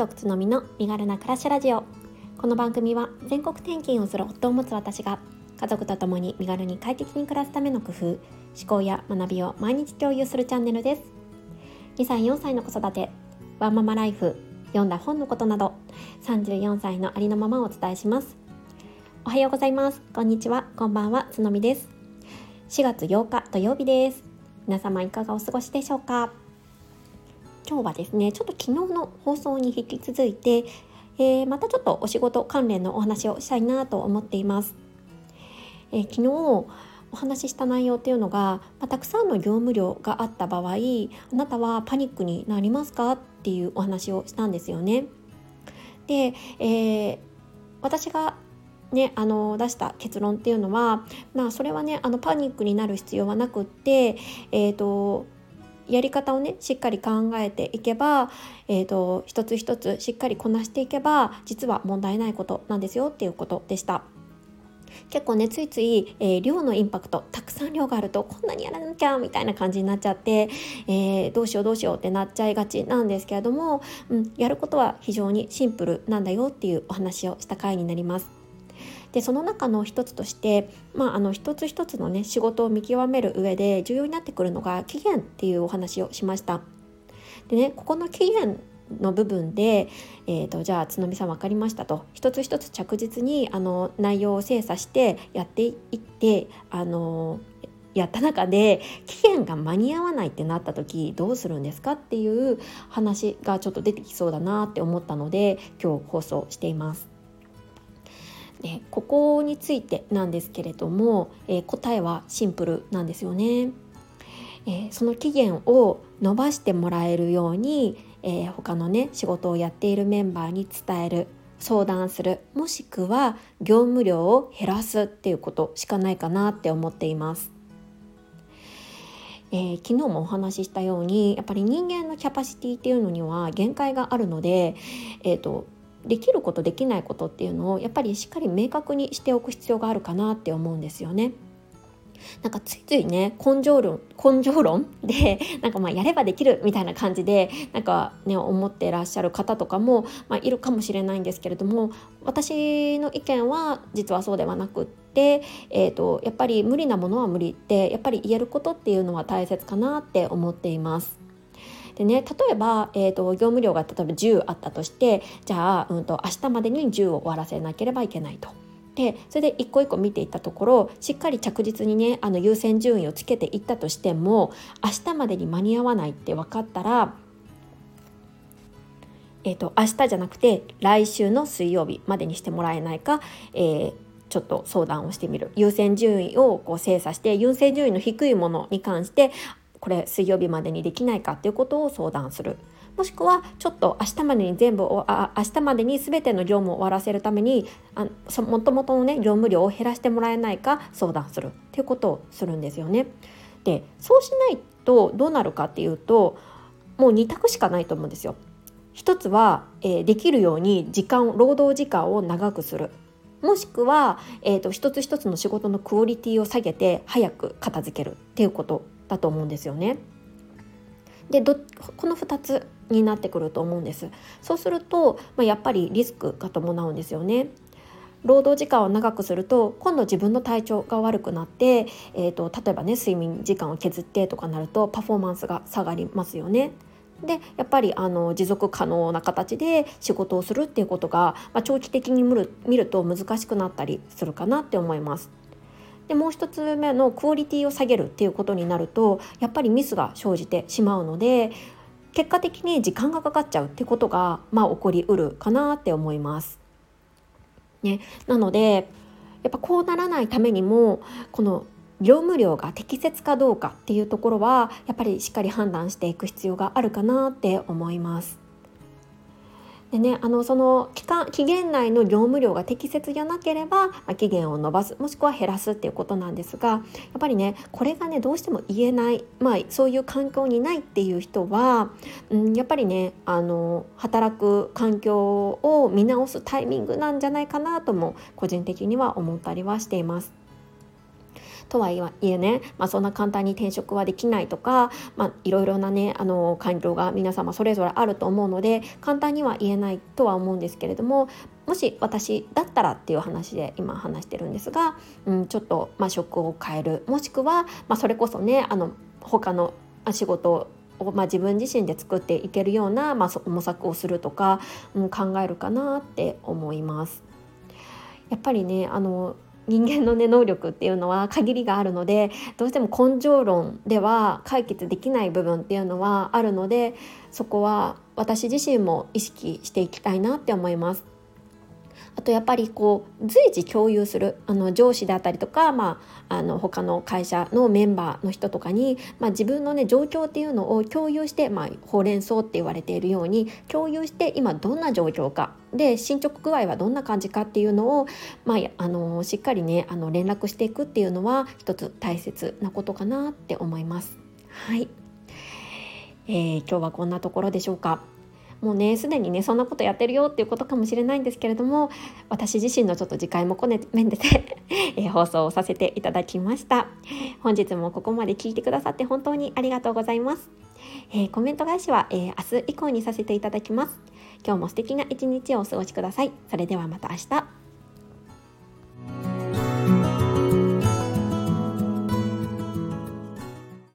族つのみの身軽な暮らしラジオ。この番組は全国転勤をする夫を持つ私が家族と共に身軽に快適に暮らすための工夫思考や学びを毎日共有するチャンネルです。2歳4歳の子育てワンママライフ読んだ本のことなど34歳のありのままをお伝えします。おはようございます。こんにちは。こんばんは。つのみです。4月8日土曜日です。皆様いかがお過ごしでしょうか？今日はですねちょっと昨日の放送に引き続いて、えー、またちょっとお仕事関連のお話をしたいなと思っています、えー、昨日お話しした内容っていうのが、まあ、たくさんの業務量があった場合あなたはパニックになりますかっていうお話をしたんですよね。で、えー、私がね、あの出した結論っていうのは、まあ、それはねあのパニックになる必要はなくって、えーとやり方をねしっかり考えていけば、えーと、一つ一つしっかりこなしていけば実は問題ないことなんですよっていうことでした。結構ねついつい、えー、量のインパクトたくさん量があるとこんなにやらなきゃみたいな感じになっちゃって、えー、どうしようどうしようってなっちゃいがちなんですけれども、うん、やることは非常にシンプルなんだよっていうお話をした回になります。でその中の一つとして、まあ、あの一つ一つのね仕事を見極める上で重要になってくるのが期限っていうお話をしました。でねここの期限の部分で、えーと、じゃあ津波さん分かりましたと一つ一つ着実にあの内容を精査してやっていってあのやった中で期限が間に合わないってなった時どうするんですかっていう話がちょっと出てきそうだなって思ったので今日放送しています。でここについてなんですけれども、え、答えはシンプルなんですよね。え、その期限を伸ばしてもらえるように、え、他のね仕事をやっているメンバーに伝える相談するもしくは業務量を減らすっていうことしかないかなって思っています。えー、昨日もお話ししたようにやっぱり人間のキャパシティっていうのには限界があるので、えーとできることできないことっていうのをやっぱりしっかり明確にしておく必要があるかなって思うんですよね。なんかついついね根性論根性論でなんかまあやればできるみたいな感じでなんかね思ってらっしゃる方とかも、まあ、いるかもしれないんですけれども私の意見は実はそうではなくって、えーとやっぱり無理なものは無理ってやっぱり言えることっていうのは大切かなって思っています。でね例えば、えーと、業務量が例えば10あったとしてじゃあ、うんと、明日までに10を終わらせなければいけないと。でそれで一個一個見ていったところしっかり着実にねあの優先順位をつけていったとしても明日までに間に合わないって分かったらえーと、明日じゃなくて来週の水曜日までにしてもらえないか、えー、ちょっと相談をしてみる優先順位をこう精査して優先順位の低いものに関してこれ水曜日までにできないかっていうことを相談するもしくはちょっと明日までに全部あ明日までに全ての業務を終わらせるためにあもともとのね業務量を減らしてもらえないか相談するっていうことをするんですよね。でそうしないとどうなるかっていうともう2択しかないと思うんですよ。一つは、えー、できるように時間労働時間を長くするもしくは、えーと一つ一つの仕事のクオリティを下げて早く片付けるっていうことだと思うんですよね。でどこの2つになってくると思うんですそうすると、まあ、やっぱりリスクが伴うんですよね労働時間を長くすると今度自分の体調が悪くなって、えーと、例えばね睡眠時間を削ってとかなるとパフォーマンスが下がりますよね。でやっぱりあの持続可能な形で仕事をするっていうことが、まあ、長期的に見る見ると難しくなったりするかなって思います。でもう一つ目のクオリティを下げるっていうことになるとやっぱりミスが生じてしまうので結果的に時間がかかっちゃうってことが、まあ、起こりうるかなって思います。ね、なのでやっぱこうならないためにもこの業務量が適切かどうかっていうところはやっぱりしっかり判断していく必要があるかなって思います。でね、あのその期間期限内の業務量が適切じゃなければ、期限を延ばすもしくは減らすっていうことなんですがやっぱりねこれがねどうしても言えない、まあ、そういう環境にないっていう人は、うん、やっぱりねあの働く環境を見直すタイミングなんじゃないかなとも個人的には思ったりはしています。とはいえね、まあ、そんな簡単に転職はできないとか、まあ、いろいろなねあの環境が皆様それぞれあると思うので簡単には言えないとは思うんですけれどももし私だったらっていう話で今話してるんですが、うん、ちょっと、まあ、職を変えるもしくは、まあ、それこそねあの他の仕事を、まあ、自分自身で作っていけるような、まあ、模索をするとか、うん、考えるかなって思います。やっぱりねあの人間のね能力っていうのは限りがあるのでどうしても根性論では解決できない部分っていうのはあるのでそこは私自身も意識していきたいなって思います。あとやっぱりこう随時共有するあの上司であったりとか、まあ、あの他の会社のメンバーの人とかに、まあ、自分のね状況っていうのを共有して、まあ、ほうれん草って言われているように共有して今どんな状況かで進捗具合はどんな感じかっていうのを、まあ、あのしっかりねあの連絡していくっていうのは一つ大切なことかなって思います。はい、えー、今日はこんなところでしょうか。もうねすでにねそんなことやってるよっていうことかもしれないんですけれども私自身のちょっと次回もこね面でて え放送をさせていただきました。本日もここまで聞いてくださって本当にありがとうございます、えー、コメント返しは、えー、明日以降にさせていただきます。今日も素敵な一日をお過ごしください。それではまた明日。